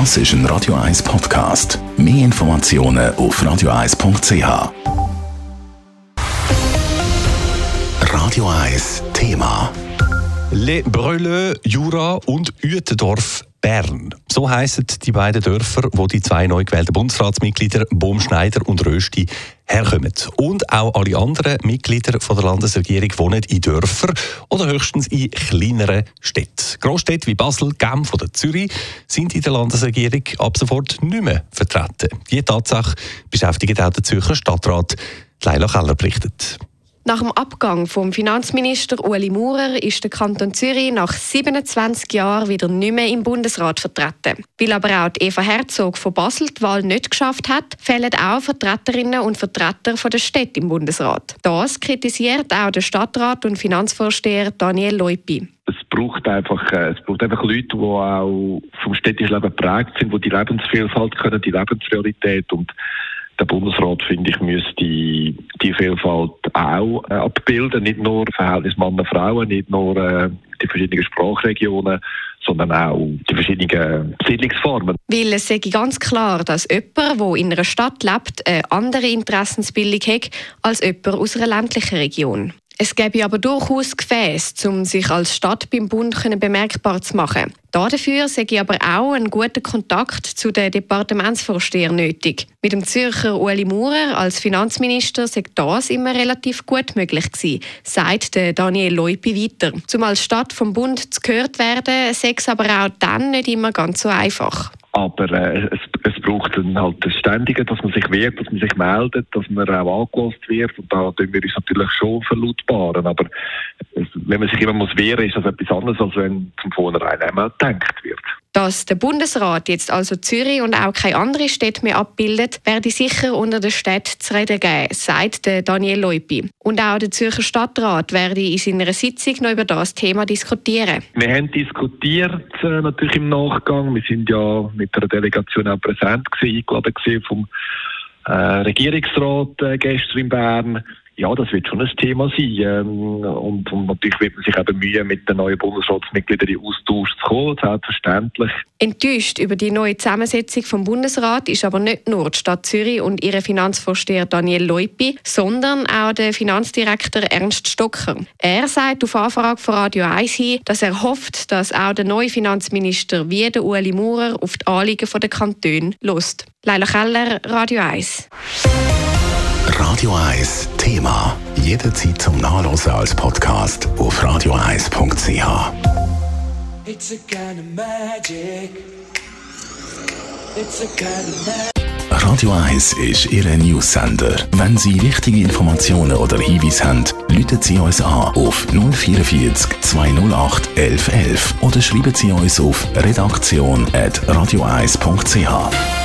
Das ist ein Radio 1 Podcast. Mehr Informationen auf radio1.ch. Radio 1 Thema. Le Breuleux, Jura und Uetendorf Bern. So heißen die beiden Dörfer, wo die zwei neu gewählten Bundesratsmitglieder Baumschneider und Rösti herkommen. Und auch alle anderen Mitglieder von der Landesregierung wohnen in Dörfern oder höchstens in kleineren Städten. Großstädte wie Basel, Genf oder Zürich sind in der Landesregierung ab sofort nicht mehr vertreten. Diese Tatsache beschäftigt auch der Zürcher Stadtrat. Leila Keller berichtet. Nach dem Abgang vom Finanzminister Ueli Maurer ist der Kanton Zürich nach 27 Jahren wieder nicht mehr im Bundesrat vertreten. Weil aber auch Eva Herzog von Basel die Wahl nicht geschafft hat, fehlen auch Vertreterinnen und Vertreter von der Städte im Bundesrat. Das kritisiert auch der Stadtrat und Finanzvorsteher Daniel Leupi es braucht einfach, äh, es braucht einfach Leute, die auch vom städtischen Leben geprägt sind, die die Lebensvielfalt können, die Lebensrealität und der Bundesrat, finde ich, müsste die Vielfalt auch äh, abbilden. Nicht nur Verhältnis Männer-Frauen, nicht nur äh, die verschiedenen Sprachregionen, sondern auch die verschiedenen Siedlungsformen. Weil es sage ganz klar, dass jemand, der in einer Stadt lebt, eine andere Interessensbildung hat als jemand aus einer ländlichen Region. Es gäbe aber durchaus Gefäße, um sich als Stadt beim Bund bemerkbar zu machen. Dafür ich aber auch einen guten Kontakt zu den Departementsvorstehern nötig. Mit dem Zürcher Ueli Maurer als Finanzminister sei das immer relativ gut möglich gewesen, sagt Daniel Leupi weiter. Zum als Stadt vom Bund zu gehört werden, sei es aber auch dann nicht immer ganz so einfach. Aber äh, es, es braucht dann halt das Ständige, dass man sich wehrt, dass man sich meldet, dass man auch angelost wird. Und da tun wir uns natürlich schon verlautbaren. Aber es, wenn man sich immer muss wehren, ist das etwas anderes, als wenn zum Vornherein einmal wird. Dass der Bundesrat jetzt also Zürich und auch keine andere Städte mehr abbildet, werde sicher unter den Städten zu reden geben, sagt Daniel Leupi. Und auch der Zürcher Stadtrat werde in seiner Sitzung noch über das Thema diskutieren. Wir haben diskutiert äh, natürlich im Nachgang. Wir sind ja mit der Delegation auch präsent gewesen, eingeladen gewesen vom äh, Regierungsrat äh, gestern in Bern. Ja, das wird schon ein Thema sein. Ähm, und, und, natürlich wird man sich eben Mühe, mit den neuen Bundesratsmitgliedern in Austausch zu kommen, selbstverständlich. Enttäuscht über die neue Zusammensetzung vom Bundesrat ist aber nicht nur die Stadt Zürich und ihre Finanzvorsteher Daniel Leupi, sondern auch der Finanzdirektor Ernst Stocker. Er sagt auf Anfrage von Radio 1 hin, dass er hofft, dass auch der neue Finanzminister wie der Ueli Maurer auf die Anliegen der Kantone lust. Leila Keller, Radio 1. Radio 1 Thema. Jederzeit zum Nachlesen als Podcast auf radio1.ch. It's a kind of magic. It's a kind of magic. Radio 1 ist Ihre Newsender. Wenn Sie wichtige Informationen oder Hinweise haben, rufen Sie uns an auf 044 208 1111 oder schreiben Sie uns auf redaktion.radio1.ch.